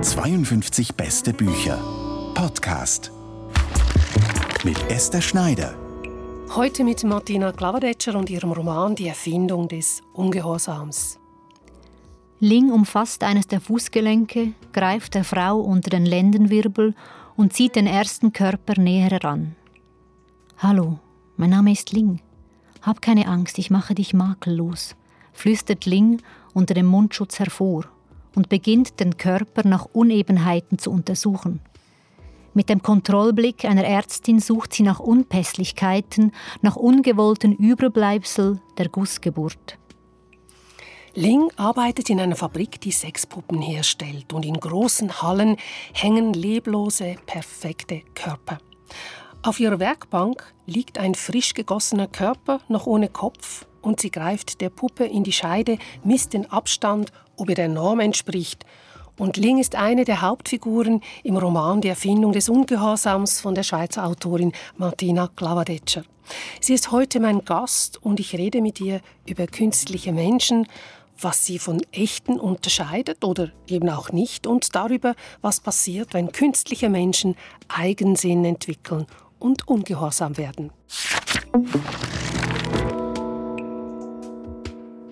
52 beste Bücher. Podcast. Mit Esther Schneider. Heute mit Martina Klavadetscher und ihrem Roman Die Erfindung des Ungehorsams. Ling umfasst eines der Fußgelenke, greift der Frau unter den Lendenwirbel und zieht den ersten Körper näher heran. Hallo, mein Name ist Ling. Hab keine Angst, ich mache dich makellos, flüstert Ling unter dem Mundschutz hervor und beginnt den Körper nach Unebenheiten zu untersuchen. Mit dem Kontrollblick einer Ärztin sucht sie nach Unpässlichkeiten, nach ungewollten Überbleibsel der Gussgeburt. Ling arbeitet in einer Fabrik, die Sexpuppen herstellt, und in großen Hallen hängen leblose, perfekte Körper. Auf ihrer Werkbank liegt ein frisch gegossener Körper, noch ohne Kopf, und sie greift der Puppe in die Scheide, misst den Abstand, ob er der Norm entspricht. Und Ling ist eine der Hauptfiguren im Roman Die Erfindung des Ungehorsams von der Schweizer Autorin Martina Klavadetscher. Sie ist heute mein Gast und ich rede mit ihr über künstliche Menschen, was sie von echten unterscheidet oder eben auch nicht und darüber, was passiert, wenn künstliche Menschen Eigensinn entwickeln und ungehorsam werden.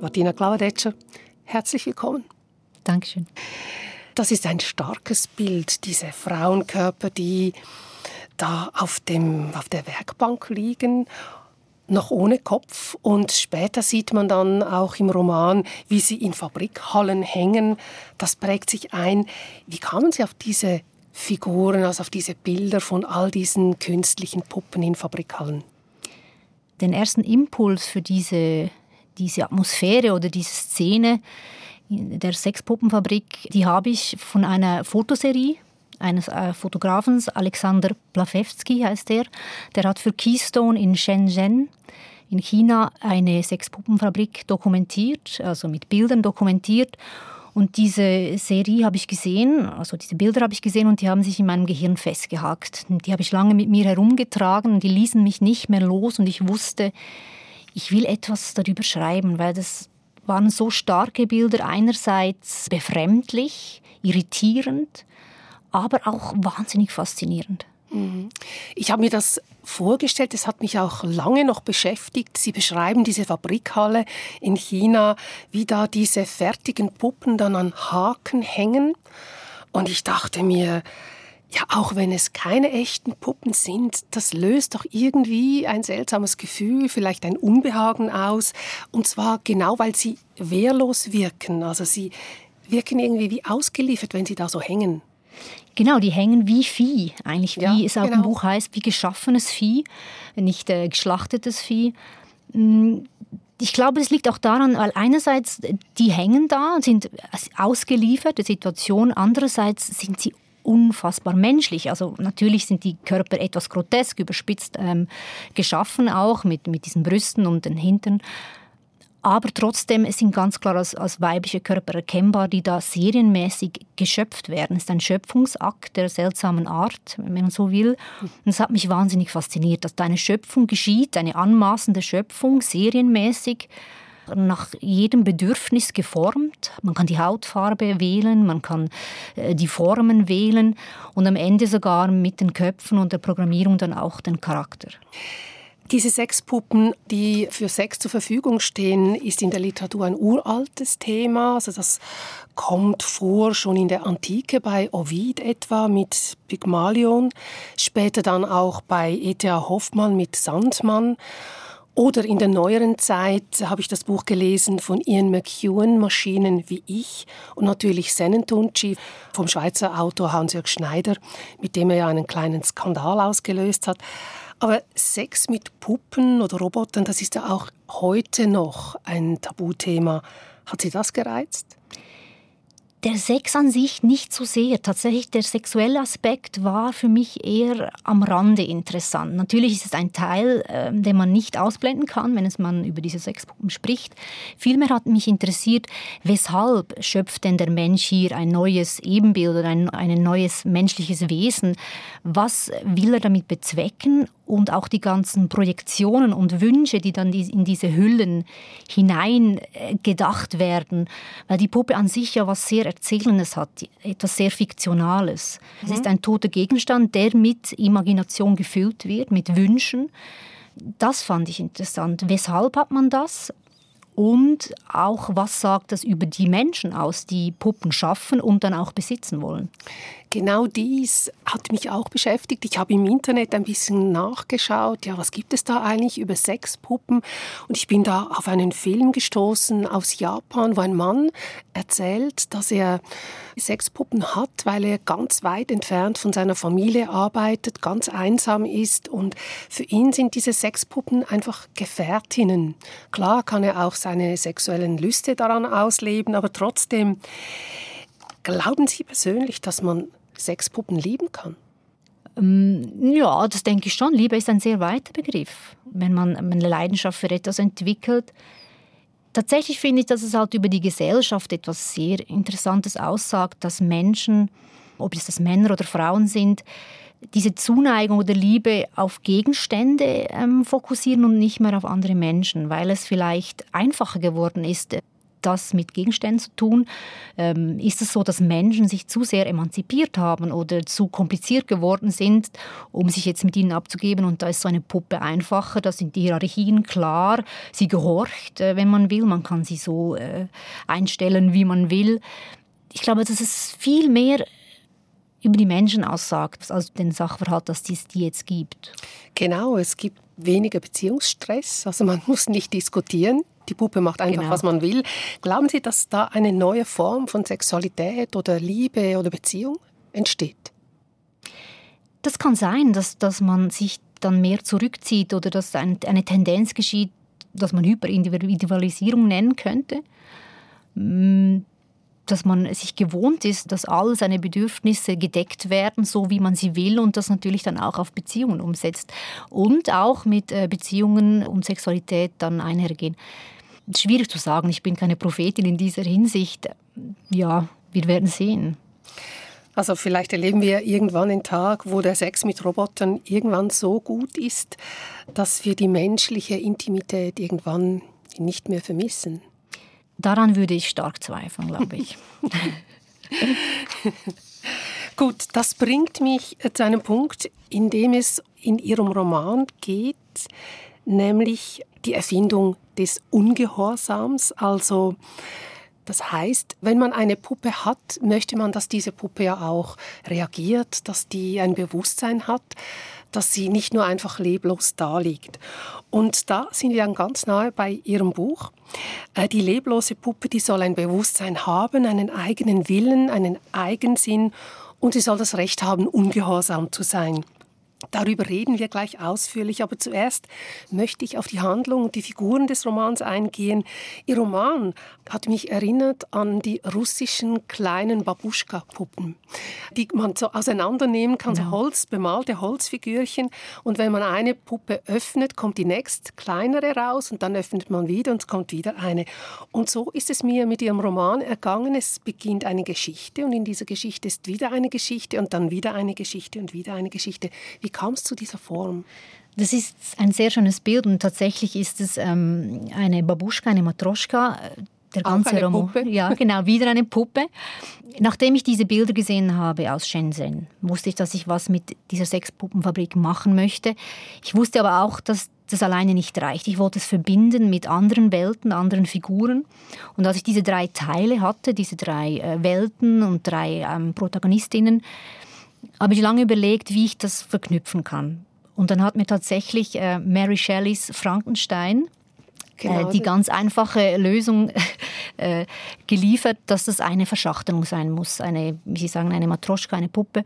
Martina Klaudetscher, herzlich willkommen. Dankeschön. Das ist ein starkes Bild, diese Frauenkörper, die da auf, dem, auf der Werkbank liegen noch ohne Kopf. Und später sieht man dann auch im Roman, wie sie in Fabrikhallen hängen. Das prägt sich ein. Wie kamen Sie auf diese Figuren, also auf diese Bilder von all diesen künstlichen Puppen in Fabrikhallen? Den ersten Impuls für diese, diese Atmosphäre oder diese Szene der Sexpuppenfabrik, die habe ich von einer Fotoserie eines äh, Fotografen, Alexander Plafewski heißt er. Der hat für Keystone in Shenzhen in China eine Sexpuppenfabrik dokumentiert, also mit Bildern dokumentiert. Und diese Serie habe ich gesehen, also diese Bilder habe ich gesehen und die haben sich in meinem Gehirn festgehakt. Die habe ich lange mit mir herumgetragen und die ließen mich nicht mehr los und ich wusste, ich will etwas darüber schreiben, weil das waren so starke Bilder, einerseits befremdlich, irritierend, aber auch wahnsinnig faszinierend. Mhm. Ich habe mir das vorgestellt, es hat mich auch lange noch beschäftigt. Sie beschreiben diese Fabrikhalle in China, wie da diese fertigen Puppen dann an Haken hängen. Und ich dachte mir, ja, auch wenn es keine echten Puppen sind, das löst doch irgendwie ein seltsames Gefühl, vielleicht ein Unbehagen aus. Und zwar genau, weil sie wehrlos wirken. Also sie wirken irgendwie wie ausgeliefert, wenn sie da so hängen. Genau, die hängen wie Vieh, eigentlich wie Ja, es auch genau. im Buch heißt, wie geschaffenes Vieh, nicht äh, geschlachtetes Vieh. Mm, Ich glaube, es liegt auch daran, weil einerseits die hängen da und sind ausgeliefert der Situation, andererseits sind sie unfassbar menschlich. Also natürlich sind die Körper etwas grotesk, überspitzt ähm, geschaffen auch mit, mit diesen Brüsten und den Hintern. Aber trotzdem sind ganz klar als, als weibliche Körper erkennbar, die da serienmäßig geschöpft werden. Es ist ein Schöpfungsakt der seltsamen Art, wenn man so will. Und es hat mich wahnsinnig fasziniert, dass da eine Schöpfung geschieht, eine anmaßende Schöpfung, serienmäßig, nach jedem Bedürfnis geformt. Man kann die Hautfarbe wählen, man kann äh, die Formen wählen und am Ende sogar mit den Köpfen und der Programmierung dann auch den Charakter. Diese Sexpuppen, die für Sex zur Verfügung stehen, ist in der Literatur ein uraltes Thema. Also das kommt vor schon in der Antike bei Ovid etwa mit Pygmalion, später dann auch bei E.T.A. Hoffmann mit Sandmann. Oder in der neueren Zeit habe ich das Buch gelesen von Ian McEwan, Maschinen wie ich, und natürlich Senentunci vom Schweizer Autor Hans-Jörg Schneider, mit dem er ja einen kleinen Skandal ausgelöst hat. Aber Sex mit Puppen oder Robotern, das ist ja auch heute noch ein Tabuthema. Hat Sie das gereizt? Der Sex an sich nicht so sehr. Tatsächlich der sexuelle Aspekt war für mich eher am Rande interessant. Natürlich ist es ein Teil, äh, den man nicht ausblenden kann, wenn es man über diese Sexpuppen spricht. Vielmehr hat mich interessiert, weshalb schöpft denn der Mensch hier ein neues Ebenbild oder ein, ein neues menschliches Wesen? Was will er damit bezwecken? Und auch die ganzen Projektionen und Wünsche, die dann in diese Hüllen hinein äh, gedacht werden, weil die Puppe an sich ja was sehr Erzählendes hat, etwas sehr Fiktionales. Mhm. Es ist ein toter Gegenstand, der mit Imagination gefüllt wird, mit Wünschen. Das fand ich interessant. Weshalb hat man das? Und auch, was sagt das über die Menschen aus, die Puppen schaffen und dann auch besitzen wollen? Genau dies hat mich auch beschäftigt. Ich habe im Internet ein bisschen nachgeschaut, ja, was gibt es da eigentlich über Sexpuppen? Und ich bin da auf einen Film gestoßen aus Japan, wo ein Mann erzählt, dass er Sexpuppen hat, weil er ganz weit entfernt von seiner Familie arbeitet, ganz einsam ist und für ihn sind diese Sexpuppen einfach Gefährtinnen. Klar kann er auch seine sexuellen Lüste daran ausleben, aber trotzdem Glauben Sie persönlich, dass man Sexpuppen lieben kann? Ähm, ja, das denke ich schon. Liebe ist ein sehr weiter Begriff. Wenn man eine Leidenschaft für etwas entwickelt, tatsächlich finde ich, dass es halt über die Gesellschaft etwas sehr Interessantes aussagt, dass Menschen, ob es das Männer oder Frauen sind, diese Zuneigung oder Liebe auf Gegenstände ähm, fokussieren und nicht mehr auf andere Menschen, weil es vielleicht einfacher geworden ist, das mit Gegenständen zu tun? Ähm, ist es so, dass Menschen sich zu sehr emanzipiert haben oder zu kompliziert geworden sind, um sich jetzt mit ihnen abzugeben? Und da ist so eine Puppe einfacher, da sind die Hierarchien klar, sie gehorcht, äh, wenn man will, man kann sie so äh, einstellen, wie man will. Ich glaube, dass es viel mehr über die Menschen aussagt, als den Sachverhalt, dass es die jetzt gibt. Genau, es gibt weniger Beziehungsstress, also man muss nicht diskutieren. Die Puppe macht einfach, genau. was man will. Glauben Sie, dass da eine neue Form von Sexualität oder Liebe oder Beziehung entsteht? Das kann sein, dass, dass man sich dann mehr zurückzieht oder dass ein, eine Tendenz geschieht, dass man Hyperindividualisierung nennen könnte. Dass man sich gewohnt ist, dass all seine Bedürfnisse gedeckt werden, so wie man sie will und das natürlich dann auch auf Beziehungen umsetzt und auch mit äh, Beziehungen und Sexualität dann einhergehen. Schwierig zu sagen, ich bin keine Prophetin in dieser Hinsicht. Ja, wir werden sehen. Also vielleicht erleben wir irgendwann einen Tag, wo der Sex mit Robotern irgendwann so gut ist, dass wir die menschliche Intimität irgendwann nicht mehr vermissen. Daran würde ich stark zweifeln, glaube ich. Gut, das bringt mich zu einem Punkt, in dem es in Ihrem Roman geht, nämlich die Erfindung des Ungehorsams. Also das heißt, wenn man eine Puppe hat, möchte man, dass diese Puppe ja auch reagiert, dass die ein Bewusstsein hat dass sie nicht nur einfach leblos da liegt. Und da sind wir dann ganz nahe bei Ihrem Buch. Äh, die leblose Puppe, die soll ein Bewusstsein haben, einen eigenen Willen, einen Eigensinn und sie soll das Recht haben, ungehorsam zu sein. Darüber reden wir gleich ausführlich, aber zuerst möchte ich auf die Handlung und die Figuren des Romans eingehen. Ihr Roman hat mich erinnert an die russischen kleinen Babuschka-Puppen, die man so auseinandernehmen kann, ja. so Holz, bemalte Holzfigürchen. Und wenn man eine Puppe öffnet, kommt die nächste kleinere raus und dann öffnet man wieder und es kommt wieder eine. Und so ist es mir mit ihrem Roman ergangen. Es beginnt eine Geschichte und in dieser Geschichte ist wieder eine Geschichte und dann wieder eine Geschichte und wieder eine Geschichte. Wie kam es zu dieser Form? Das ist ein sehr schönes Bild und tatsächlich ist es ähm, eine Babuschka, eine Matroschka. Der ganze Auch eine Roman. Puppe? Ja, genau, wieder eine Puppe. Nachdem ich diese Bilder gesehen habe aus Shenzhen, wusste ich, dass ich was mit dieser Sexpuppenfabrik machen möchte. Ich wusste aber auch, dass das alleine nicht reicht. Ich wollte es verbinden mit anderen Welten, anderen Figuren. Und als ich diese drei Teile hatte, diese drei äh, Welten und drei ähm, Protagonistinnen, habe ich lange überlegt, wie ich das verknüpfen kann. Und dann hat mir tatsächlich äh, Mary Shelleys Frankenstein genau. äh, die ganz einfache Lösung äh, geliefert, dass das eine Verschachtelung sein muss, eine, wie Sie sagen, eine Matroschka, eine Puppe,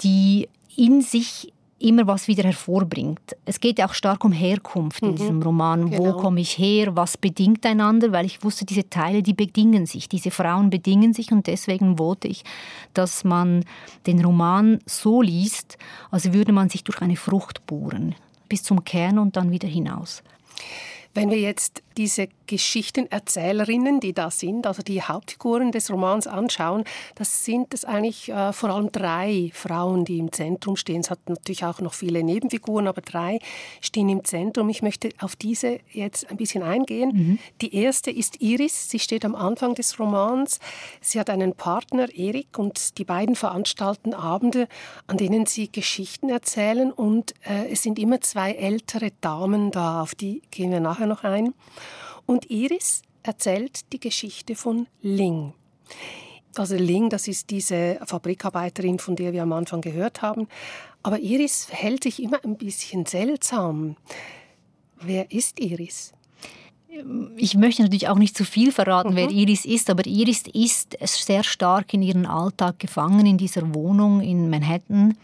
die in sich immer was wieder hervorbringt. Es geht ja auch stark um Herkunft in mhm. diesem Roman. Genau. Wo komme ich her? Was bedingt einander? Weil ich wusste, diese Teile, die bedingen sich. Diese Frauen bedingen sich und deswegen wollte ich, dass man den Roman so liest, als würde man sich durch eine Frucht bohren. Bis zum Kern und dann wieder hinaus. Wenn wir jetzt diese Geschichtenerzählerinnen, die da sind, also die Hauptfiguren des Romans anschauen, das sind es eigentlich äh, vor allem drei Frauen, die im Zentrum stehen. Es hat natürlich auch noch viele Nebenfiguren, aber drei stehen im Zentrum. Ich möchte auf diese jetzt ein bisschen eingehen. Mhm. Die erste ist Iris. Sie steht am Anfang des Romans. Sie hat einen Partner, Erik, und die beiden veranstalten Abende, an denen sie Geschichten erzählen. Und äh, es sind immer zwei ältere Damen da, auf die gehen wir nachher noch ein. Und Iris erzählt die Geschichte von Ling. Also Ling, das ist diese Fabrikarbeiterin, von der wir am Anfang gehört haben. Aber Iris hält sich immer ein bisschen seltsam. Wer ist Iris? Ich möchte natürlich auch nicht zu viel verraten, mhm. wer Iris ist, aber Iris ist sehr stark in ihren Alltag gefangen in dieser Wohnung in Manhattan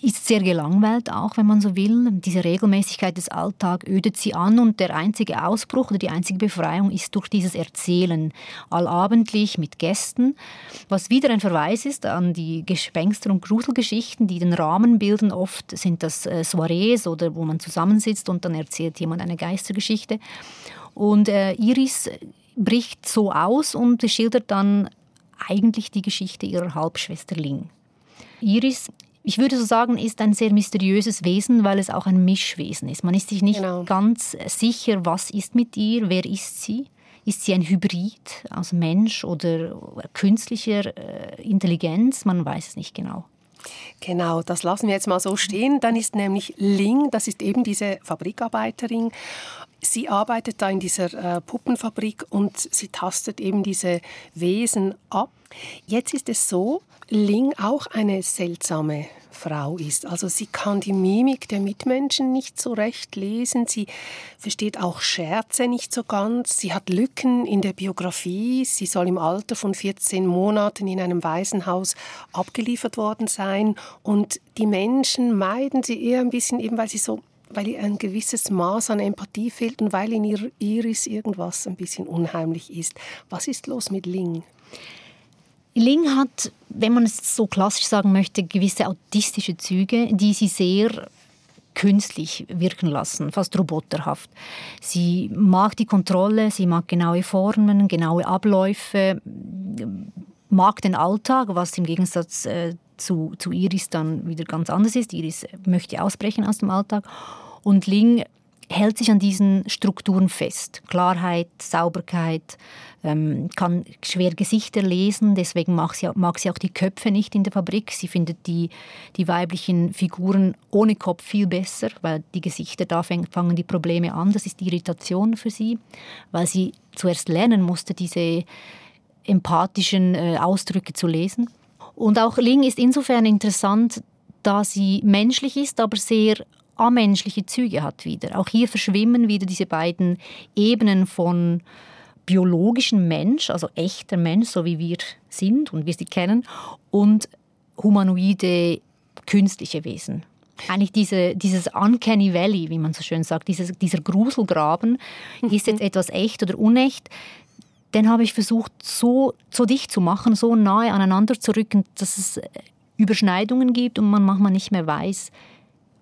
ist sehr gelangweilt auch, wenn man so will. Diese Regelmäßigkeit des Alltags ödet sie an und der einzige Ausbruch oder die einzige Befreiung ist durch dieses Erzählen, allabendlich mit Gästen, was wieder ein Verweis ist an die Gespenster- und Gruselgeschichten, die den Rahmen bilden. Oft sind das äh, Soirees oder wo man zusammensitzt und dann erzählt jemand eine Geistergeschichte. Und äh, Iris bricht so aus und schildert dann eigentlich die Geschichte ihrer Halbschwester Ling. Iris ich würde so sagen, ist ein sehr mysteriöses Wesen, weil es auch ein Mischwesen ist. Man ist sich nicht genau. ganz sicher, was ist mit ihr, wer ist sie. Ist sie ein Hybrid aus Mensch oder künstlicher äh, Intelligenz? Man weiß es nicht genau. Genau, das lassen wir jetzt mal so stehen. Dann ist nämlich Ling, das ist eben diese Fabrikarbeiterin. Sie arbeitet da in dieser äh, Puppenfabrik und sie tastet eben diese Wesen ab. Jetzt ist es so, Ling auch eine seltsame Frau ist. Also sie kann die Mimik der Mitmenschen nicht so recht lesen, sie versteht auch Scherze nicht so ganz, sie hat Lücken in der Biografie, sie soll im Alter von 14 Monaten in einem Waisenhaus abgeliefert worden sein und die Menschen meiden sie eher ein bisschen eben, weil sie so weil ihr ein gewisses Maß an Empathie fehlt und weil in ihrer Iris irgendwas ein bisschen unheimlich ist. Was ist los mit Ling? Ling hat, wenn man es so klassisch sagen möchte, gewisse autistische Züge, die sie sehr künstlich wirken lassen, fast roboterhaft. Sie mag die Kontrolle, sie mag genaue Formen, genaue Abläufe, mag den Alltag, was im Gegensatz äh, zu, zu Iris dann wieder ganz anders ist. Iris möchte ausbrechen aus dem Alltag. Und Ling hält sich an diesen Strukturen fest. Klarheit, Sauberkeit, ähm, kann schwer Gesichter lesen, deswegen mag sie, mag sie auch die Köpfe nicht in der Fabrik. Sie findet die, die weiblichen Figuren ohne Kopf viel besser, weil die Gesichter, da fangen die Probleme an. Das ist die Irritation für sie, weil sie zuerst lernen musste, diese empathischen äh, Ausdrücke zu lesen. Und auch Ling ist insofern interessant, da sie menschlich ist, aber sehr amenschliche Züge hat wieder. Auch hier verschwimmen wieder diese beiden Ebenen von biologischen Mensch, also echter Mensch, so wie wir sind und wir sie kennen, und humanoide künstliche Wesen. Eigentlich diese, dieses Uncanny Valley, wie man so schön sagt, dieses, dieser Gruselgraben, ist jetzt etwas echt oder unecht. Den habe ich versucht, so, so dicht zu machen, so nahe aneinander zu rücken, dass es Überschneidungen gibt und man manchmal nicht mehr weiß,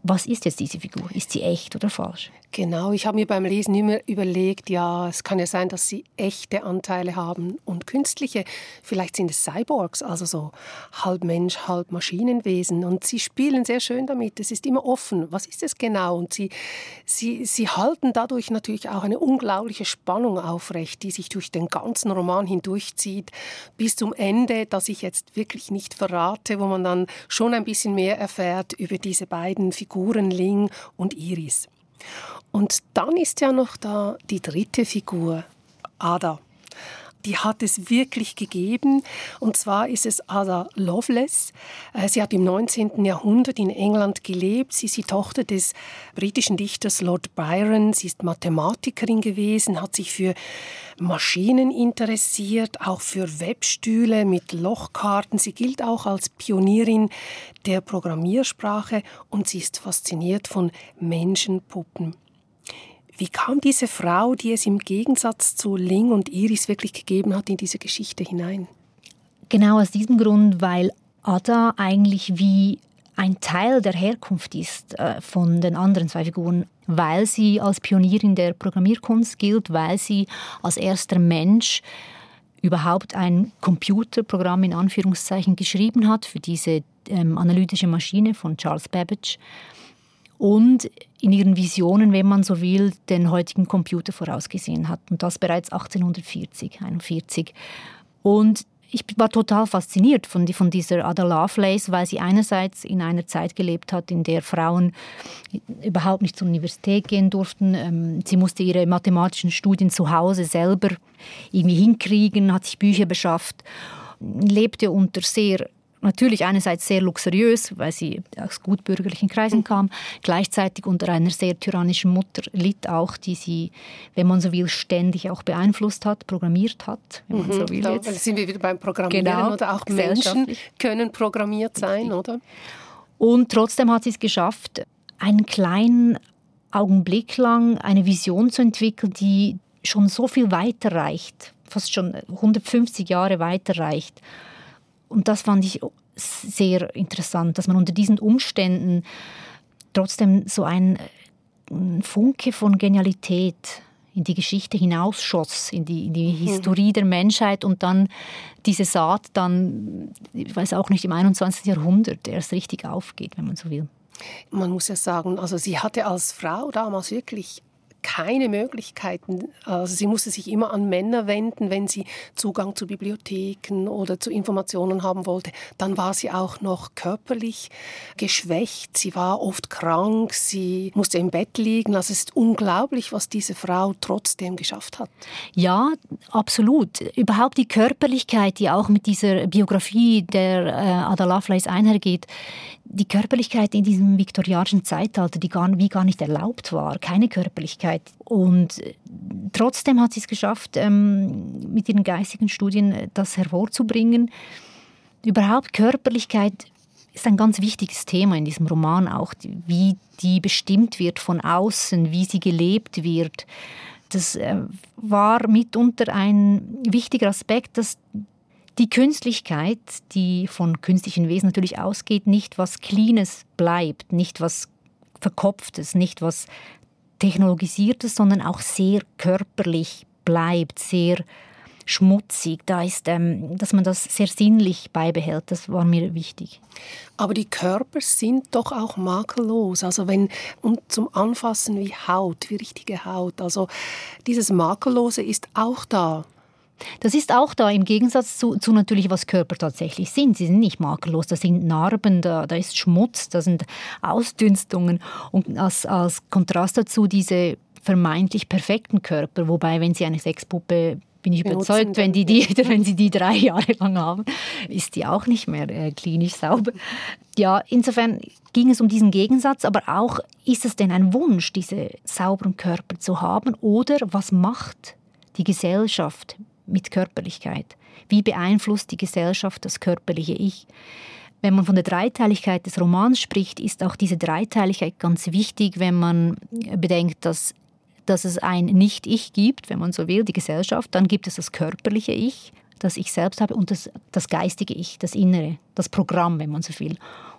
was ist jetzt diese Figur? Ist sie echt oder falsch? Genau, ich habe mir beim Lesen immer überlegt, ja, es kann ja sein, dass sie echte Anteile haben und künstliche. Vielleicht sind es Cyborgs, also so halb Mensch, halb Maschinenwesen. Und sie spielen sehr schön damit. Es ist immer offen. Was ist es genau? Und sie, sie, sie halten dadurch natürlich auch eine unglaubliche Spannung aufrecht, die sich durch den ganzen Roman hindurchzieht, bis zum Ende, das ich jetzt wirklich nicht verrate, wo man dann schon ein bisschen mehr erfährt über diese beiden Figuren Ling und Iris. Und dann ist ja noch da die dritte Figur, Ada. Die hat es wirklich gegeben. Und zwar ist es Ada Lovelace. Äh, sie hat im 19. Jahrhundert in England gelebt. Sie ist die Tochter des britischen Dichters Lord Byron. Sie ist Mathematikerin gewesen, hat sich für Maschinen interessiert, auch für Webstühle mit Lochkarten. Sie gilt auch als Pionierin der Programmiersprache und sie ist fasziniert von Menschenpuppen. Wie kam diese Frau, die es im Gegensatz zu Ling und Iris wirklich gegeben hat, in diese Geschichte hinein? Genau aus diesem Grund, weil Ada eigentlich wie ein Teil der Herkunft ist äh, von den anderen zwei Figuren, weil sie als Pionierin der Programmierkunst gilt, weil sie als erster Mensch überhaupt ein Computerprogramm in Anführungszeichen geschrieben hat für diese ähm, analytische Maschine von Charles Babbage und in ihren Visionen, wenn man so will, den heutigen Computer vorausgesehen hat. Und das bereits 1840, 41. Und ich war total fasziniert von, von dieser Ada Lovelace, weil sie einerseits in einer Zeit gelebt hat, in der Frauen überhaupt nicht zur Universität gehen durften. Ähm, sie musste ihre mathematischen Studien zu Hause selber irgendwie hinkriegen, hat sich Bücher beschafft, lebte unter sehr natürlich einerseits sehr luxuriös, weil sie aus gutbürgerlichen Kreisen mhm. kam, gleichzeitig unter einer sehr tyrannischen Mutter litt auch, die sie, wenn man so will, ständig auch beeinflusst hat, programmiert hat, wenn man mhm, so will. Da jetzt. sind wir wieder beim Programmieren genau, oder auch Menschen können programmiert sein, oder? Und trotzdem hat sie es geschafft, einen kleinen Augenblick lang eine Vision zu entwickeln, die schon so viel weiter reicht, fast schon 150 Jahre weiter reicht und das fand ich sehr interessant, dass man unter diesen Umständen trotzdem so ein, Funke von Genialität in die Geschichte hinausschoss, in die, in die mhm. Historie der Menschheit und dann diese Saat dann, ich weiß auch nicht, im 21. Jahrhundert erst richtig aufgeht, wenn man so will. Man muss ja sagen, also sie hatte als Frau damals wirklich keine Möglichkeiten. Also sie musste sich immer an Männer wenden, wenn sie Zugang zu Bibliotheken oder zu Informationen haben wollte. Dann war sie auch noch körperlich geschwächt. Sie war oft krank. Sie musste im Bett liegen. Also es ist unglaublich, was diese Frau trotzdem geschafft hat. Ja, absolut. Überhaupt die Körperlichkeit, die auch mit dieser Biografie der äh, Ada Lovelace einhergeht, die Körperlichkeit in diesem viktorianischen Zeitalter, die gar, wie gar nicht erlaubt war, keine Körperlichkeit. Und äh, trotzdem hat sie es geschafft, ähm, mit ihren geistigen Studien äh, das hervorzubringen. Überhaupt Körperlichkeit ist ein ganz wichtiges Thema in diesem Roman auch, wie die bestimmt wird von außen, wie sie gelebt wird. Das äh, war mitunter ein wichtiger Aspekt, dass die Künstlichkeit, die von künstlichen Wesen natürlich ausgeht, nicht was Cleanes bleibt, nicht was Verkopftes, nicht was Technologisiertes, sondern auch sehr körperlich bleibt, sehr schmutzig. Da ist, ähm, dass man das sehr sinnlich beibehält, das war mir wichtig. Aber die Körper sind doch auch makellos. Also wenn und zum Anfassen wie Haut, wie richtige Haut. Also dieses Makellose ist auch da. Das ist auch da im Gegensatz zu, zu, natürlich, was Körper tatsächlich sind. Sie sind nicht makellos, da sind Narben, da, da ist Schmutz, da sind Ausdünstungen. Und als, als Kontrast dazu diese vermeintlich perfekten Körper, wobei, wenn Sie eine Sexpuppe bin ich überzeugt, wenn, die, die, wenn sie die drei Jahre lang haben, ist die auch nicht mehr äh, klinisch sauber. Ja, insofern ging es um diesen Gegensatz, aber auch, ist es denn ein Wunsch, diese sauberen Körper zu haben oder was macht die Gesellschaft mit Körperlichkeit? Wie beeinflusst die Gesellschaft das körperliche Ich? Wenn man von der Dreiteiligkeit des Romans spricht, ist auch diese Dreiteiligkeit ganz wichtig, wenn man bedenkt, dass, dass es ein Nicht-Ich gibt, wenn man so will, die Gesellschaft. Dann gibt es das körperliche Ich, das ich selbst habe, und das, das geistige Ich, das Innere, das Programm, wenn man so will.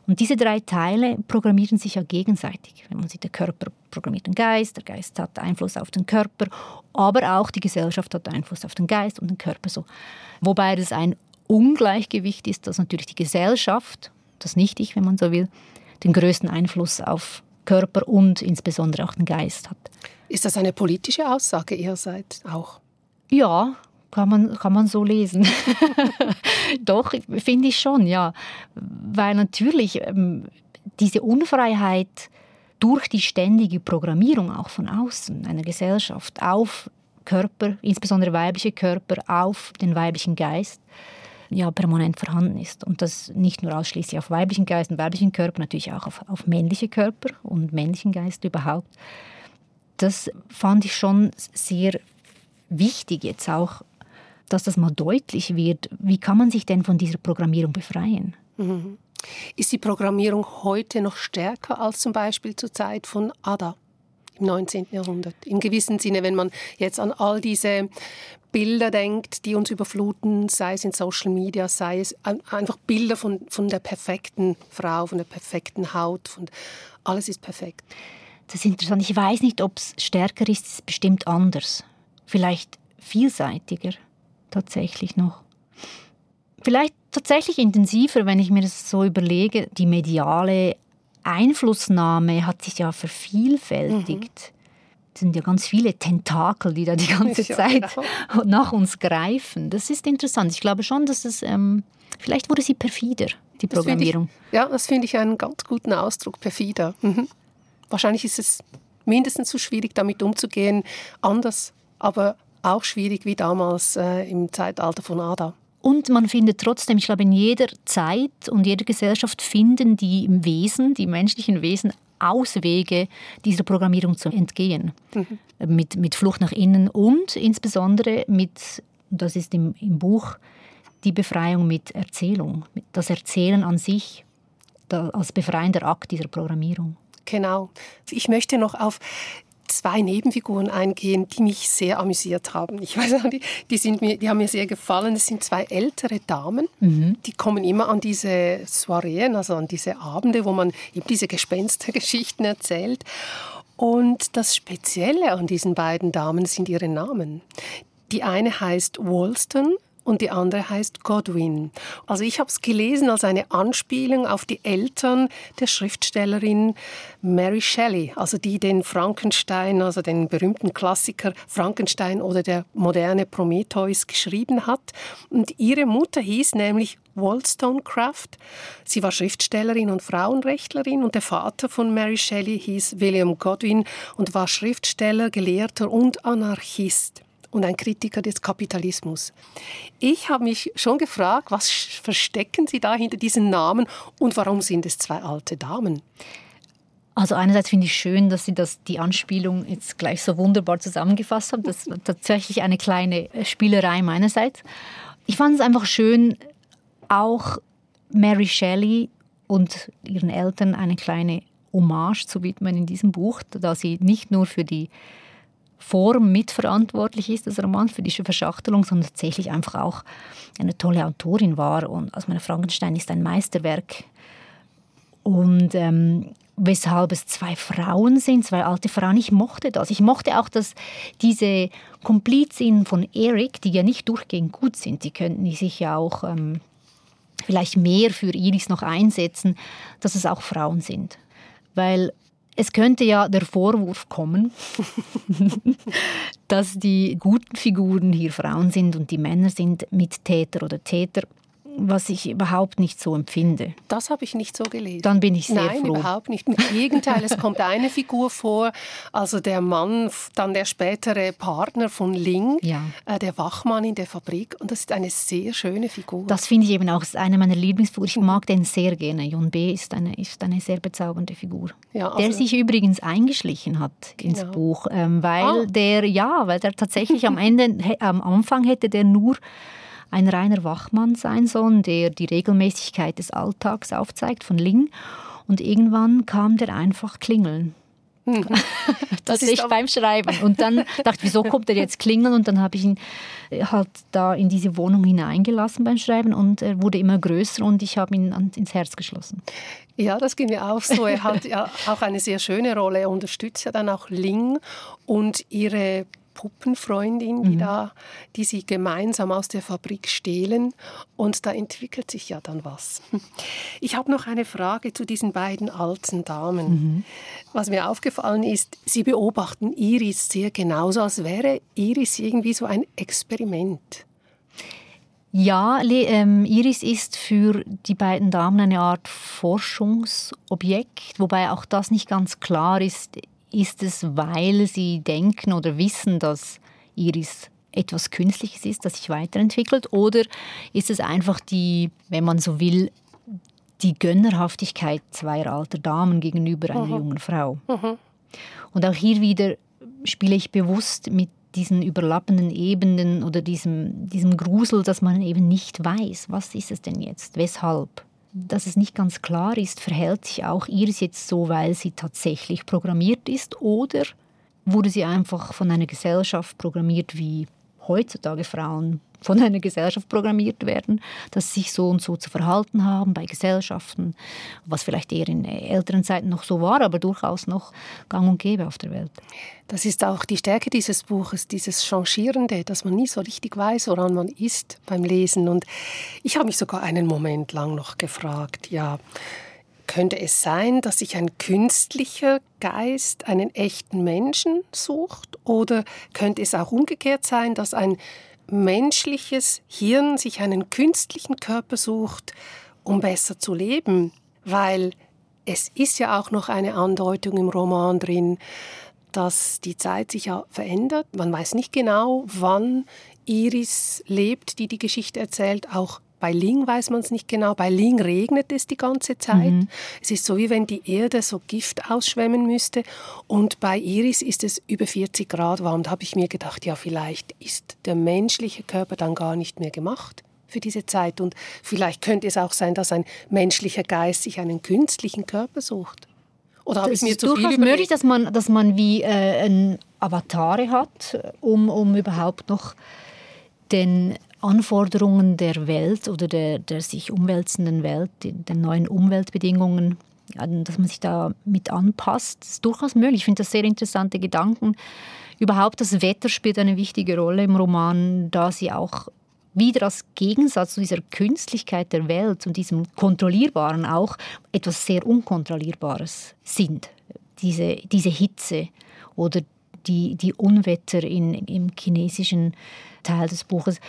Und diese drei Teile programmieren sich ja gegenseitig. Wenn man sieht, der Körper programmiert den Geist, der Geist hat Einfluss auf den Körper, aber auch die Gesellschaft hat Einfluss auf den Geist und den Körper so. Wobei das ein Ungleichgewicht ist, dass natürlich die Gesellschaft, das nicht ich, wenn man so will, den größten Einfluss auf Körper und insbesondere auch den Geist hat. Ist das eine politische Aussage Ihrerseits auch? Ja, kann man, kann man so lesen. Doch, finde ich schon, ja. Weil natürlich ähm, diese Unfreiheit durch die ständige Programmierung auch von außen einer Gesellschaft auf Körper, insbesondere weibliche Körper, auf den weiblichen Geist, ja, permanent vorhanden ist. Und das nicht nur ausschließlich auf weiblichen Geist und weiblichen Körper, natürlich auch auf, auf männliche Körper und männlichen Geist überhaupt. Das fand ich schon sehr wichtig jetzt auch dass das mal deutlich wird. Wie kann man sich denn von dieser Programmierung befreien? Mhm. Ist die Programmierung heute noch stärker als zum Beispiel zur Zeit von Ada? im 19. Jahrhundert. Im gewissen Sinne, wenn man jetzt an all diese Bilder denkt, die uns überfluten, sei es in Social Media, sei es einfach Bilder von, von der perfekten Frau, von der perfekten Haut, von, alles ist perfekt. Das ist interessant. Ich weiß nicht, ob es stärker ist, es ist bestimmt anders. Vielleicht vielseitiger tatsächlich noch. Vielleicht tatsächlich intensiver, wenn ich mir das so überlege. Die mediale Einflussnahme hat sich ja vervielfältigt. Mhm sind ja ganz viele Tentakel, die da die ganze ja, Zeit genau. nach uns greifen. Das ist interessant. Ich glaube schon, dass es, ähm, vielleicht wurde sie perfider, die Programmierung. Das ich, ja, das finde ich einen ganz guten Ausdruck, perfider. Mhm. Wahrscheinlich ist es mindestens so schwierig, damit umzugehen, anders, aber auch schwierig wie damals äh, im Zeitalter von Ada. Und man findet trotzdem, ich glaube, in jeder Zeit und jeder Gesellschaft finden die Wesen, die menschlichen Wesen Auswege dieser Programmierung zu entgehen. Mhm. Mit, mit Flucht nach innen und insbesondere mit, das ist im, im Buch, die Befreiung mit Erzählung, das Erzählen an sich als befreiender Akt dieser Programmierung. Genau. Ich möchte noch auf zwei Nebenfiguren eingehen, die mich sehr amüsiert haben. Ich weiß auch, die, die, sind mir, die haben mir sehr gefallen. Es sind zwei ältere Damen, mhm. die kommen immer an diese Soireen, also an diese Abende, wo man eben diese Gespenstergeschichten erzählt. Und das Spezielle an diesen beiden Damen sind ihre Namen. Die eine heißt Wollston und die andere heißt Godwin. Also ich habe es gelesen als eine Anspielung auf die Eltern der Schriftstellerin Mary Shelley, also die den Frankenstein, also den berühmten Klassiker Frankenstein oder der moderne Prometheus geschrieben hat. Und ihre Mutter hieß nämlich Wollstonecraft. Sie war Schriftstellerin und Frauenrechtlerin und der Vater von Mary Shelley hieß William Godwin und war Schriftsteller, Gelehrter und Anarchist und ein Kritiker des Kapitalismus. Ich habe mich schon gefragt, was verstecken Sie da hinter diesen Namen und warum sind es zwei alte Damen? Also einerseits finde ich schön, dass Sie das, die Anspielung jetzt gleich so wunderbar zusammengefasst haben. Das war tatsächlich eine kleine Spielerei meinerseits. Ich fand es einfach schön, auch Mary Shelley und ihren Eltern eine kleine Hommage zu widmen in diesem Buch, da sie nicht nur für die Form mitverantwortlich ist, das Roman, für diese Verschachtelung, sondern tatsächlich einfach auch eine tolle Autorin war. Und also meine Frankenstein ist ein Meisterwerk. Und ähm, weshalb es zwei Frauen sind, zwei alte Frauen. Ich mochte das. Ich mochte auch, dass diese Komplizinnen von Eric, die ja nicht durchgehend gut sind, die könnten sich ja auch ähm, vielleicht mehr für Iris noch einsetzen, dass es auch Frauen sind. Weil es könnte ja der Vorwurf kommen, dass die guten Figuren hier Frauen sind und die Männer sind Mittäter oder Täter was ich überhaupt nicht so empfinde. Das habe ich nicht so gelesen. Dann bin ich sehr Nein, froh. Nein, überhaupt nicht. Im Gegenteil, es kommt eine Figur vor, also der Mann, dann der spätere Partner von Ling, ja. äh, der Wachmann in der Fabrik. Und das ist eine sehr schöne Figur. Das finde ich eben auch eine meiner Lieblingsfiguren. Ich mag den sehr gerne. John B. ist eine, ist eine sehr bezaubernde Figur. Ja, also der sich übrigens eingeschlichen hat genau. ins Buch, ähm, weil ah. der, ja, weil der tatsächlich am Ende, am Anfang hätte der nur ein reiner Wachmann sein sollen, der die Regelmäßigkeit des Alltags aufzeigt von Ling. Und irgendwann kam der einfach klingeln. Mhm. das, das ist ich beim Schreiben. Und dann dachte ich, wieso kommt er jetzt klingeln? Und dann habe ich ihn äh, halt da in diese Wohnung hineingelassen beim Schreiben und er wurde immer größer und ich habe ihn ins Herz geschlossen. Ja, das ging mir auch so. Er hat ja auch eine sehr schöne Rolle. Er unterstützt ja dann auch Ling und ihre Puppenfreundin, die, mhm. da, die sie gemeinsam aus der Fabrik stehlen. Und da entwickelt sich ja dann was. Ich habe noch eine Frage zu diesen beiden alten Damen. Mhm. Was mir aufgefallen ist, sie beobachten Iris sehr genauso, als wäre Iris irgendwie so ein Experiment. Ja, ähm, Iris ist für die beiden Damen eine Art Forschungsobjekt, wobei auch das nicht ganz klar ist. Ist es, weil sie denken oder wissen, dass Iris etwas Künstliches ist, das sich weiterentwickelt? Oder ist es einfach die, wenn man so will, die Gönnerhaftigkeit zweier alter Damen gegenüber einer mhm. jungen Frau? Mhm. Und auch hier wieder spiele ich bewusst mit diesen überlappenden Ebenen oder diesem, diesem Grusel, dass man eben nicht weiß, was ist es denn jetzt, weshalb dass es nicht ganz klar ist, verhält sich auch Iris jetzt so, weil sie tatsächlich programmiert ist oder wurde sie einfach von einer Gesellschaft programmiert wie heutzutage Frauen von einer Gesellschaft programmiert werden, dass sie sich so und so zu verhalten haben bei Gesellschaften, was vielleicht eher in älteren Zeiten noch so war, aber durchaus noch gang und gäbe auf der Welt. Das ist auch die Stärke dieses Buches, dieses Changierende, dass man nie so richtig weiß, woran man ist beim Lesen. Und ich habe mich sogar einen Moment lang noch gefragt, ja, könnte es sein, dass sich ein künstlicher Geist einen echten Menschen sucht? Oder könnte es auch umgekehrt sein, dass ein menschliches Hirn sich einen künstlichen Körper sucht, um besser zu leben? Weil es ist ja auch noch eine Andeutung im Roman drin, dass die Zeit sich ja verändert. Man weiß nicht genau, wann Iris lebt, die die Geschichte erzählt, auch bei Ling weiß man es nicht genau. Bei Ling regnet es die ganze Zeit. Mhm. Es ist so, wie wenn die Erde so Gift ausschwemmen müsste. Und bei Iris ist es über 40 Grad warm. Da habe ich mir gedacht, ja, vielleicht ist der menschliche Körper dann gar nicht mehr gemacht für diese Zeit. Und vielleicht könnte es auch sein, dass ein menschlicher Geist sich einen künstlichen Körper sucht. Oder habe ich mir zu viel überlegt? möglich, dass man, dass man wie äh, ein Avatare hat, um, um überhaupt noch den Anforderungen der Welt oder der, der sich umwälzenden Welt, der neuen Umweltbedingungen, dass man sich da mit anpasst, ist durchaus möglich. Ich finde das sehr interessante Gedanken. Überhaupt das Wetter spielt eine wichtige Rolle im Roman, da sie auch wieder als Gegensatz zu dieser Künstlichkeit der Welt und diesem Kontrollierbaren auch etwas sehr Unkontrollierbares sind. Diese, diese Hitze oder die, die Unwetter in, im chinesischen Teil des Buches,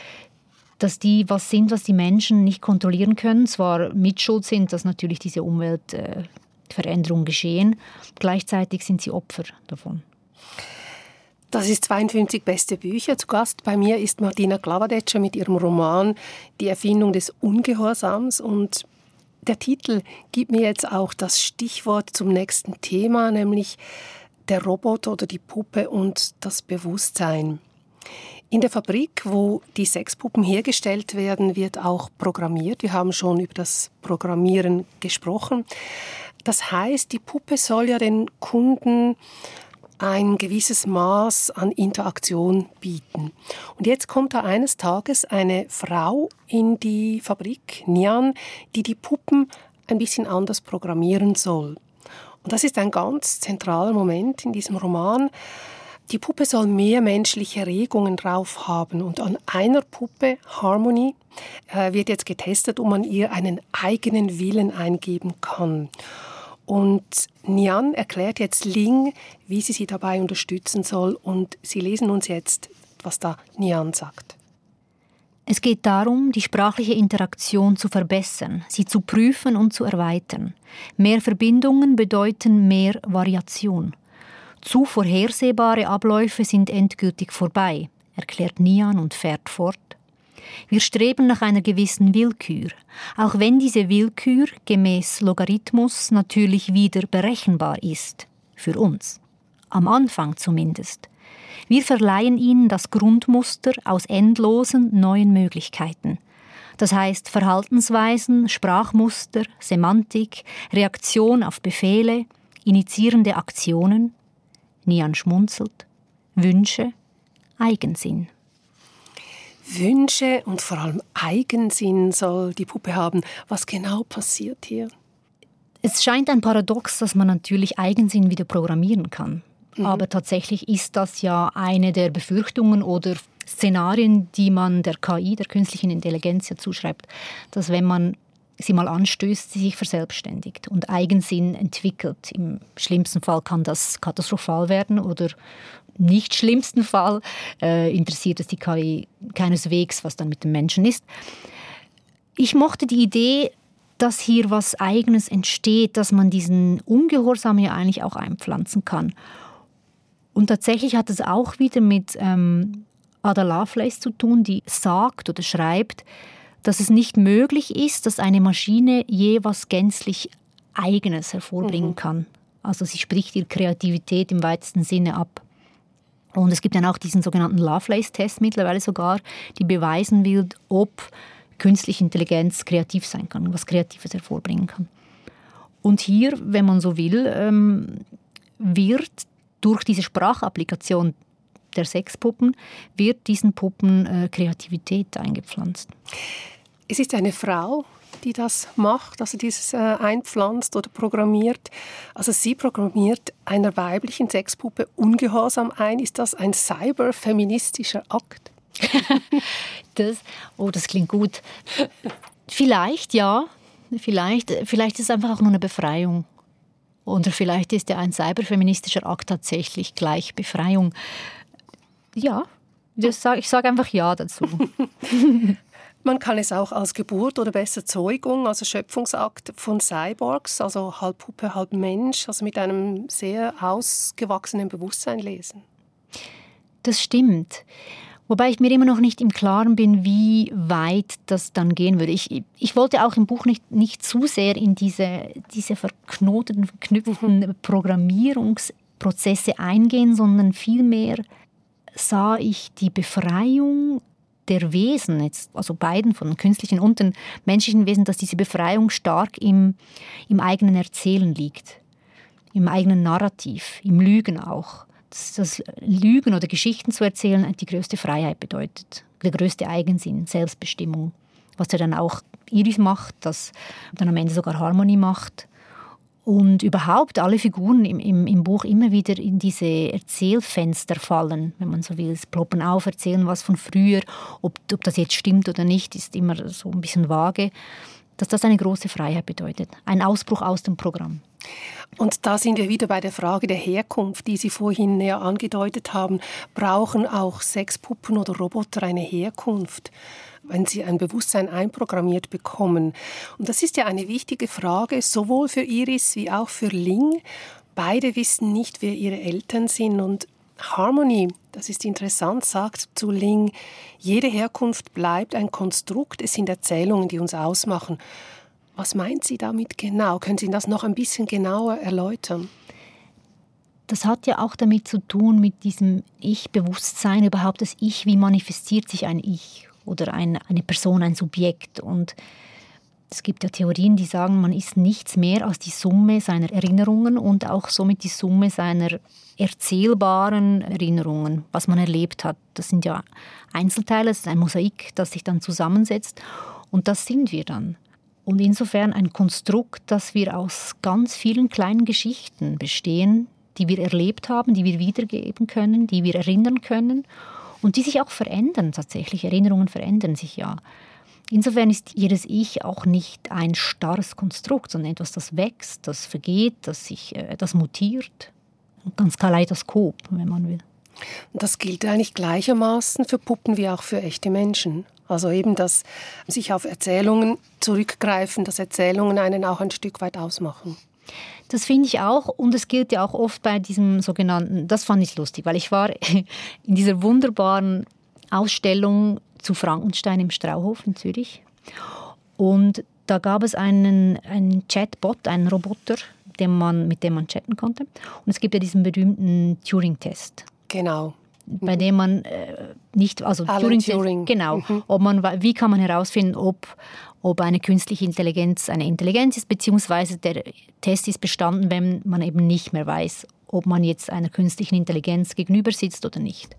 dass die was sind, was die Menschen nicht kontrollieren können. Zwar mitschuld sind, dass natürlich diese Umweltveränderungen geschehen, gleichzeitig sind sie Opfer davon. Das ist 52 beste Bücher. Zu Gast bei mir ist Martina Glavadetscher mit ihrem Roman Die Erfindung des Ungehorsams. Und der Titel gibt mir jetzt auch das Stichwort zum nächsten Thema, nämlich der Roboter oder die Puppe und das Bewusstsein. In der Fabrik, wo die Sexpuppen hergestellt werden, wird auch programmiert. Wir haben schon über das Programmieren gesprochen. Das heißt, die Puppe soll ja den Kunden ein gewisses Maß an Interaktion bieten. Und jetzt kommt da eines Tages eine Frau in die Fabrik, Nian, die die Puppen ein bisschen anders programmieren soll. Und das ist ein ganz zentraler Moment in diesem Roman. Die Puppe soll mehr menschliche Regungen drauf haben und an einer Puppe, Harmony, äh, wird jetzt getestet, ob man ihr einen eigenen Willen eingeben kann. Und Nian erklärt jetzt Ling, wie sie sie dabei unterstützen soll und Sie lesen uns jetzt, was da Nian sagt. Es geht darum, die sprachliche Interaktion zu verbessern, sie zu prüfen und zu erweitern. Mehr Verbindungen bedeuten mehr Variation. Zu vorhersehbare Abläufe sind endgültig vorbei, erklärt Nian und fährt fort. Wir streben nach einer gewissen Willkür, auch wenn diese Willkür gemäß Logarithmus natürlich wieder berechenbar ist, für uns. Am Anfang zumindest. Wir verleihen ihnen das Grundmuster aus endlosen neuen Möglichkeiten. Das heißt Verhaltensweisen, Sprachmuster, Semantik, Reaktion auf Befehle, initiierende Aktionen, Nian schmunzelt. Wünsche, Eigensinn. Wünsche und vor allem Eigensinn soll die Puppe haben. Was genau passiert hier? Es scheint ein Paradox, dass man natürlich Eigensinn wieder programmieren kann. Mhm. Aber tatsächlich ist das ja eine der Befürchtungen oder Szenarien, die man der KI, der künstlichen Intelligenz ja zuschreibt, dass wenn man sie mal anstößt, sie sich verselbstständigt und Eigensinn entwickelt. Im schlimmsten Fall kann das katastrophal werden oder nicht schlimmsten Fall äh, interessiert es die KI keineswegs, was dann mit dem Menschen ist. Ich mochte die Idee, dass hier was Eigenes entsteht, dass man diesen Ungehorsam ja eigentlich auch einpflanzen kann. Und tatsächlich hat es auch wieder mit ähm, Ada Lovelace zu tun, die sagt oder schreibt, dass es nicht möglich ist, dass eine Maschine je was gänzlich Eigenes hervorbringen mhm. kann. Also sie spricht ihre Kreativität im weitesten Sinne ab. Und es gibt dann auch diesen sogenannten Lovelace-Test mittlerweile sogar, die beweisen will, ob künstliche Intelligenz kreativ sein kann, was Kreatives hervorbringen kann. Und hier, wenn man so will, ähm, wird durch diese Sprachapplikation der Sexpuppen wird diesen Puppen äh, Kreativität eingepflanzt. Es ist eine Frau, die das macht, also dieses äh, einpflanzt oder programmiert. Also sie programmiert einer weiblichen Sexpuppe Ungehorsam ein. Ist das ein cyberfeministischer Akt? das, oh, das klingt gut. Vielleicht ja, vielleicht, vielleicht ist es einfach auch nur eine Befreiung. Oder vielleicht ist ja ein cyberfeministischer Akt tatsächlich gleich Befreiung. Ja, ich sage einfach Ja dazu. Man kann es auch als Geburt oder besser Zeugung, also Schöpfungsakt von Cyborgs, also halb Puppe, halb Mensch, also mit einem sehr ausgewachsenen Bewusstsein lesen. Das stimmt. Wobei ich mir immer noch nicht im Klaren bin, wie weit das dann gehen würde. Ich, ich wollte auch im Buch nicht, nicht zu sehr in diese, diese verknoteten, verknüpften. Programmierungsprozesse eingehen, sondern vielmehr sah ich die Befreiung der Wesen, jetzt, also beiden von künstlichen und den menschlichen Wesen, dass diese Befreiung stark im, im eigenen Erzählen liegt, im eigenen Narrativ, im Lügen auch dass das Lügen oder Geschichten zu erzählen die größte Freiheit bedeutet, der größte Eigensinn, Selbstbestimmung. Was ja dann auch Iris macht, das dann am Ende sogar Harmonie macht. Und überhaupt alle Figuren im, im, im Buch immer wieder in diese Erzählfenster fallen, wenn man so will. Es ploppen auf, erzählen was von früher. Ob, ob das jetzt stimmt oder nicht, ist immer so ein bisschen vage. Dass das eine große Freiheit bedeutet. Ein Ausbruch aus dem Programm. Und da sind wir wieder bei der Frage der Herkunft, die Sie vorhin näher angedeutet haben. Brauchen auch Sexpuppen oder Roboter eine Herkunft, wenn sie ein Bewusstsein einprogrammiert bekommen? Und das ist ja eine wichtige Frage, sowohl für Iris wie auch für Ling. Beide wissen nicht, wer ihre Eltern sind und Harmony, das ist interessant, sagt zu Ling, jede Herkunft bleibt ein Konstrukt, es sind Erzählungen, die uns ausmachen. Was meint sie damit genau? Können Sie das noch ein bisschen genauer erläutern? Das hat ja auch damit zu tun, mit diesem Ich-Bewusstsein überhaupt. Das Ich, wie manifestiert sich ein Ich oder ein, eine Person, ein Subjekt? Und es gibt ja Theorien, die sagen, man ist nichts mehr als die Summe seiner Erinnerungen und auch somit die Summe seiner erzählbaren Erinnerungen, was man erlebt hat. Das sind ja Einzelteile, das ist ein Mosaik, das sich dann zusammensetzt. Und das sind wir dann. Und insofern ein Konstrukt, das wir aus ganz vielen kleinen Geschichten bestehen, die wir erlebt haben, die wir wiedergeben können, die wir erinnern können und die sich auch verändern tatsächlich. Erinnerungen verändern sich ja. Insofern ist jedes Ich auch nicht ein starres Konstrukt, sondern etwas, das wächst, das vergeht, das sich, äh, das mutiert. Ein ganz Kaleidoskop, wenn man will. Das gilt eigentlich gleichermaßen für Puppen wie auch für echte Menschen. Also eben das sich auf Erzählungen zurückgreifen, dass Erzählungen einen auch ein Stück weit ausmachen. Das finde ich auch. Und es gilt ja auch oft bei diesem sogenannten, das fand ich lustig, weil ich war in dieser wunderbaren Ausstellung zu Frankenstein im Strauhof in Zürich. Und da gab es einen, einen Chatbot, einen Roboter, den man, mit dem man chatten konnte. Und es gibt ja diesen berühmten Turing-Test. Genau bei dem man äh, nicht, also Turing, Turing. genau, mhm. ob man, wie kann man herausfinden, ob, ob eine künstliche Intelligenz eine Intelligenz ist, beziehungsweise der Test ist bestanden, wenn man eben nicht mehr weiß, ob man jetzt einer künstlichen Intelligenz gegenüber sitzt oder nicht.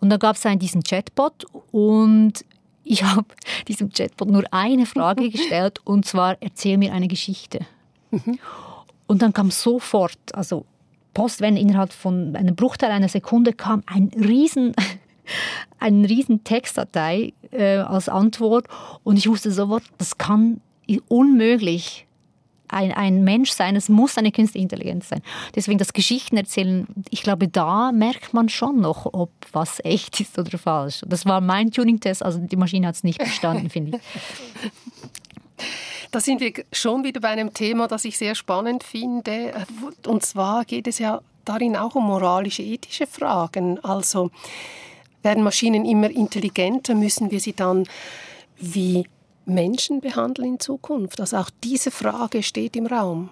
Und da gab es diesen Chatbot und ich habe diesem Chatbot nur eine Frage gestellt und zwar erzähl mir eine Geschichte. Mhm. Und dann kam sofort, also Post, wenn innerhalb von einem Bruchteil einer Sekunde kam ein riesen, eine riesen Textdatei äh, als Antwort und ich wusste sofort, das kann unmöglich ein, ein Mensch sein, es muss eine künstliche Intelligenz sein. Deswegen das Geschichten erzählen, ich glaube, da merkt man schon noch, ob was echt ist oder falsch. Das war mein Tuning-Test, also die Maschine hat es nicht verstanden, finde ich. Da sind wir schon wieder bei einem Thema, das ich sehr spannend finde. Und zwar geht es ja darin auch um moralische, ethische Fragen. Also werden Maschinen immer intelligenter, müssen wir sie dann wie Menschen behandeln in Zukunft? Also auch diese Frage steht im Raum.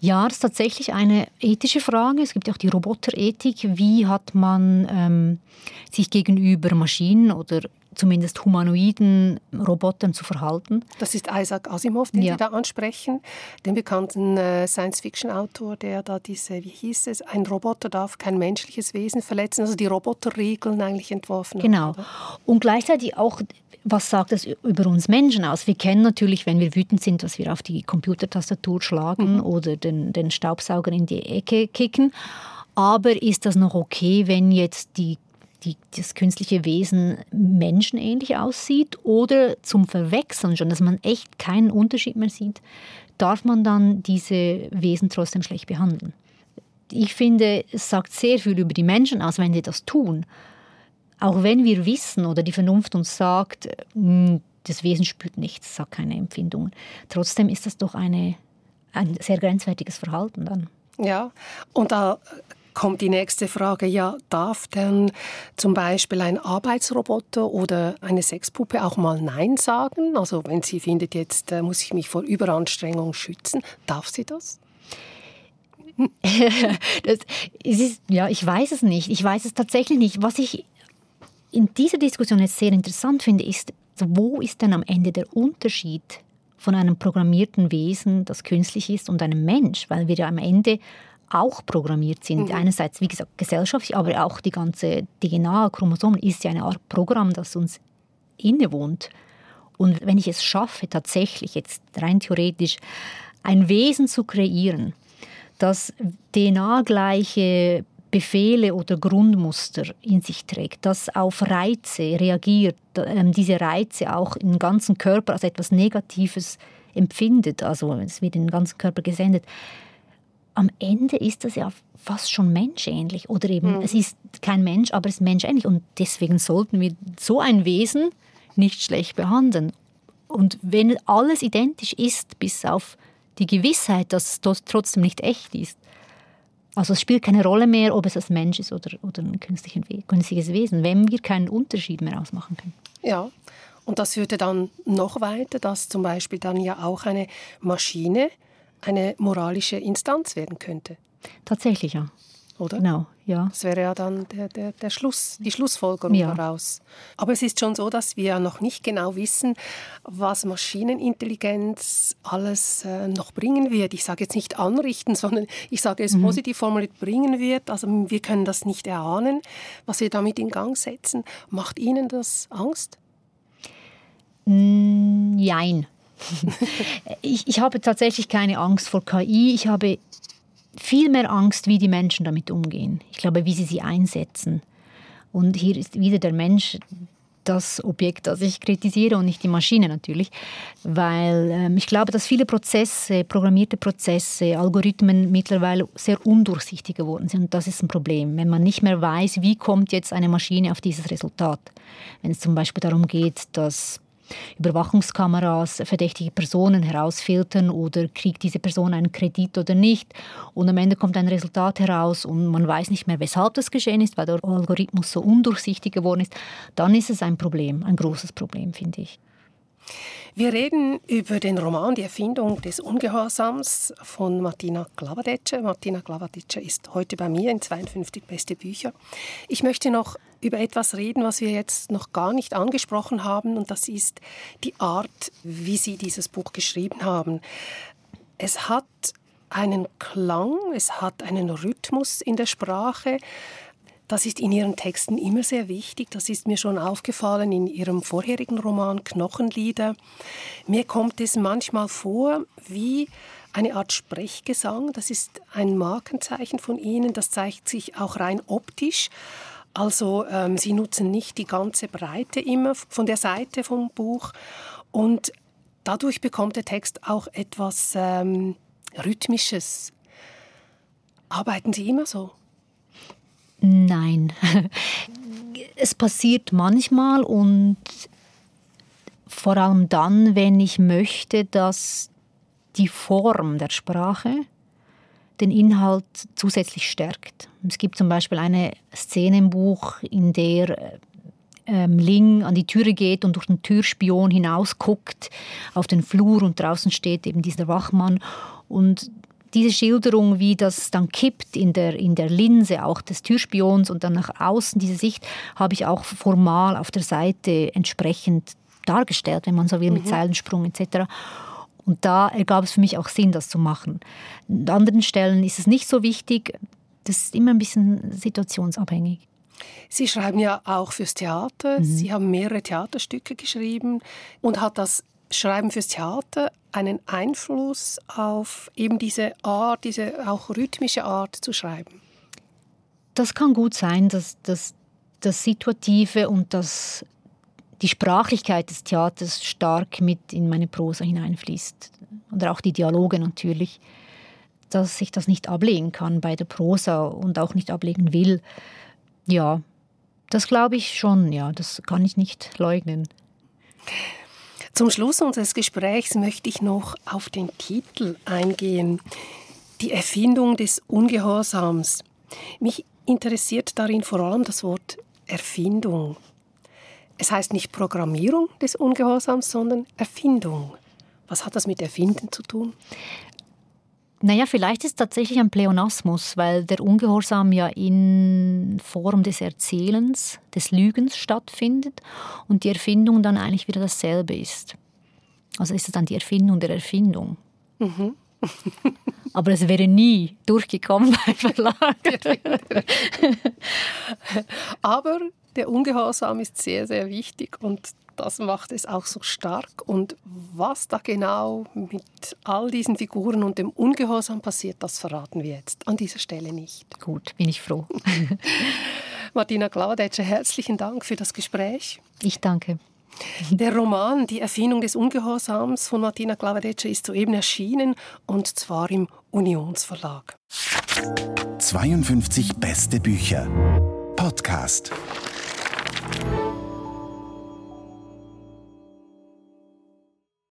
Ja, das ist tatsächlich eine ethische Frage. Es gibt ja auch die Roboterethik. Wie hat man ähm, sich gegenüber Maschinen oder zumindest humanoiden Robotern zu verhalten. Das ist Isaac Asimov, den ja. Sie da ansprechen, den bekannten äh, Science-Fiction-Autor, der da diese, wie hieß es, ein Roboter darf kein menschliches Wesen verletzen, also die Roboterregeln eigentlich entworfen genau. hat. Genau. Und gleichzeitig auch was sagt das über uns Menschen aus? Wir kennen natürlich, wenn wir wütend sind, dass wir auf die Computertastatur schlagen mhm. oder den, den Staubsauger in die Ecke kicken. Aber ist das noch okay, wenn jetzt die die, das künstliche Wesen menschenähnlich aussieht oder zum Verwechseln schon, dass man echt keinen Unterschied mehr sieht, darf man dann diese Wesen trotzdem schlecht behandeln. Ich finde, es sagt sehr viel über die Menschen aus, wenn sie das tun. Auch wenn wir wissen oder die Vernunft uns sagt, hm, das Wesen spürt nichts, sagt keine Empfindungen. Trotzdem ist das doch eine, ein sehr grenzwertiges Verhalten dann. Ja, und da kommt die nächste Frage, ja, darf denn zum Beispiel ein Arbeitsroboter oder eine Sexpuppe auch mal Nein sagen? Also wenn sie findet, jetzt äh, muss ich mich vor Überanstrengung schützen, darf sie das? das ist, ja, ich weiß es nicht. Ich weiß es tatsächlich nicht. Was ich in dieser Diskussion jetzt sehr interessant finde, ist, wo ist denn am Ende der Unterschied von einem programmierten Wesen, das künstlich ist, und einem Mensch? Weil wir ja am Ende auch programmiert sind. Mhm. Einerseits, wie gesagt, gesellschaftlich, aber auch die ganze DNA, Chromosom ist ja eine Art Programm, das uns innewohnt. Und wenn ich es schaffe, tatsächlich jetzt rein theoretisch ein Wesen zu kreieren, das DNA-gleiche Befehle oder Grundmuster in sich trägt, das auf Reize reagiert, ähm, diese Reize auch im ganzen Körper als etwas Negatives empfindet, also es wird in den ganzen Körper gesendet, am Ende ist das ja fast schon menschähnlich. Oder eben, mhm. es ist kein Mensch, aber es ist menschähnlich. Und deswegen sollten wir so ein Wesen nicht schlecht behandeln. Und wenn alles identisch ist, bis auf die Gewissheit, dass es trotzdem nicht echt ist, also es spielt keine Rolle mehr, ob es ein Mensch ist oder, oder ein künstliches Wesen, wenn wir keinen Unterschied mehr ausmachen können. Ja, und das führte dann noch weiter, dass zum Beispiel dann ja auch eine Maschine eine moralische Instanz werden könnte. Tatsächlich, ja. Oder? Genau, ja. Das wäre ja dann der, der, der Schluss, die Schlussfolgerung ja. daraus. Aber es ist schon so, dass wir noch nicht genau wissen, was Maschinenintelligenz alles äh, noch bringen wird. Ich sage jetzt nicht anrichten, sondern ich sage es mhm. positiv formuliert bringen wird. Also wir können das nicht erahnen, was wir damit in Gang setzen. Macht Ihnen das Angst? Nein. ich, ich habe tatsächlich keine Angst vor KI. Ich habe viel mehr Angst, wie die Menschen damit umgehen. Ich glaube, wie sie sie einsetzen. Und hier ist wieder der Mensch das Objekt, das ich kritisiere und nicht die Maschine natürlich, weil ähm, ich glaube, dass viele Prozesse, programmierte Prozesse, Algorithmen mittlerweile sehr undurchsichtig geworden sind und das ist ein Problem, wenn man nicht mehr weiß, wie kommt jetzt eine Maschine auf dieses Resultat. Wenn es zum Beispiel darum geht, dass Überwachungskameras verdächtige Personen herausfiltern oder kriegt diese Person einen Kredit oder nicht. Und am Ende kommt ein Resultat heraus und man weiß nicht mehr, weshalb das geschehen ist, weil der Algorithmus so undurchsichtig geworden ist. Dann ist es ein Problem, ein großes Problem, finde ich. Wir reden über den Roman Die Erfindung des Ungehorsams von Martina Glavadetsche. Martina Glavadetsche ist heute bei mir in 52 beste Bücher. Ich möchte noch über etwas reden, was wir jetzt noch gar nicht angesprochen haben, und das ist die Art, wie Sie dieses Buch geschrieben haben. Es hat einen Klang, es hat einen Rhythmus in der Sprache. Das ist in Ihren Texten immer sehr wichtig. Das ist mir schon aufgefallen in Ihrem vorherigen Roman Knochenlieder. Mir kommt es manchmal vor wie eine Art Sprechgesang. Das ist ein Markenzeichen von Ihnen. Das zeigt sich auch rein optisch. Also ähm, sie nutzen nicht die ganze Breite immer von der Seite vom Buch und dadurch bekommt der Text auch etwas ähm, Rhythmisches. Arbeiten Sie immer so? Nein. es passiert manchmal und vor allem dann, wenn ich möchte, dass die Form der Sprache den Inhalt zusätzlich stärkt. Es gibt zum Beispiel eine Szene im Buch, in der ähm, Ling an die Türe geht und durch den Türspion hinausguckt auf den Flur und draußen steht eben dieser Wachmann und diese Schilderung, wie das dann kippt in der, in der Linse auch des Türspions und dann nach außen, diese Sicht, habe ich auch formal auf der Seite entsprechend dargestellt, wenn man so will, mit mhm. Seilensprung etc. Und da ergab es für mich auch Sinn, das zu machen. An anderen Stellen ist es nicht so wichtig. Das ist immer ein bisschen situationsabhängig. Sie schreiben ja auch fürs Theater. Mhm. Sie haben mehrere Theaterstücke geschrieben. Und hat das Schreiben fürs Theater einen Einfluss auf eben diese Art, diese auch rhythmische Art zu schreiben? Das kann gut sein, dass, dass das Situative und das die Sprachlichkeit des Theaters stark mit in meine Prosa hineinfließt. Oder auch die Dialoge natürlich, dass ich das nicht ablegen kann bei der Prosa und auch nicht ablegen will. Ja, das glaube ich schon, ja, das kann ich nicht leugnen. Zum Schluss unseres Gesprächs möchte ich noch auf den Titel eingehen. Die Erfindung des Ungehorsams. Mich interessiert darin vor allem das Wort Erfindung. Es heißt nicht Programmierung des Ungehorsams, sondern Erfindung. Was hat das mit Erfinden zu tun? Naja, vielleicht ist es tatsächlich ein Pleonasmus, weil der Ungehorsam ja in Form des Erzählens, des Lügens stattfindet und die Erfindung dann eigentlich wieder dasselbe ist. Also ist es dann die Erfindung der Erfindung. Mhm. Aber es wäre nie durchgekommen beim Verlag. Aber der Ungehorsam ist sehr, sehr wichtig und das macht es auch so stark. Und was da genau mit all diesen Figuren und dem Ungehorsam passiert, das verraten wir jetzt an dieser Stelle nicht. Gut, bin ich froh. Martina Klaudetscher, herzlichen Dank für das Gespräch. Ich danke. Der Roman Die Erfindung des Ungehorsams von Martina Klavedetsche ist soeben erschienen und zwar im Unionsverlag. 52 beste Bücher. Podcast. Bye.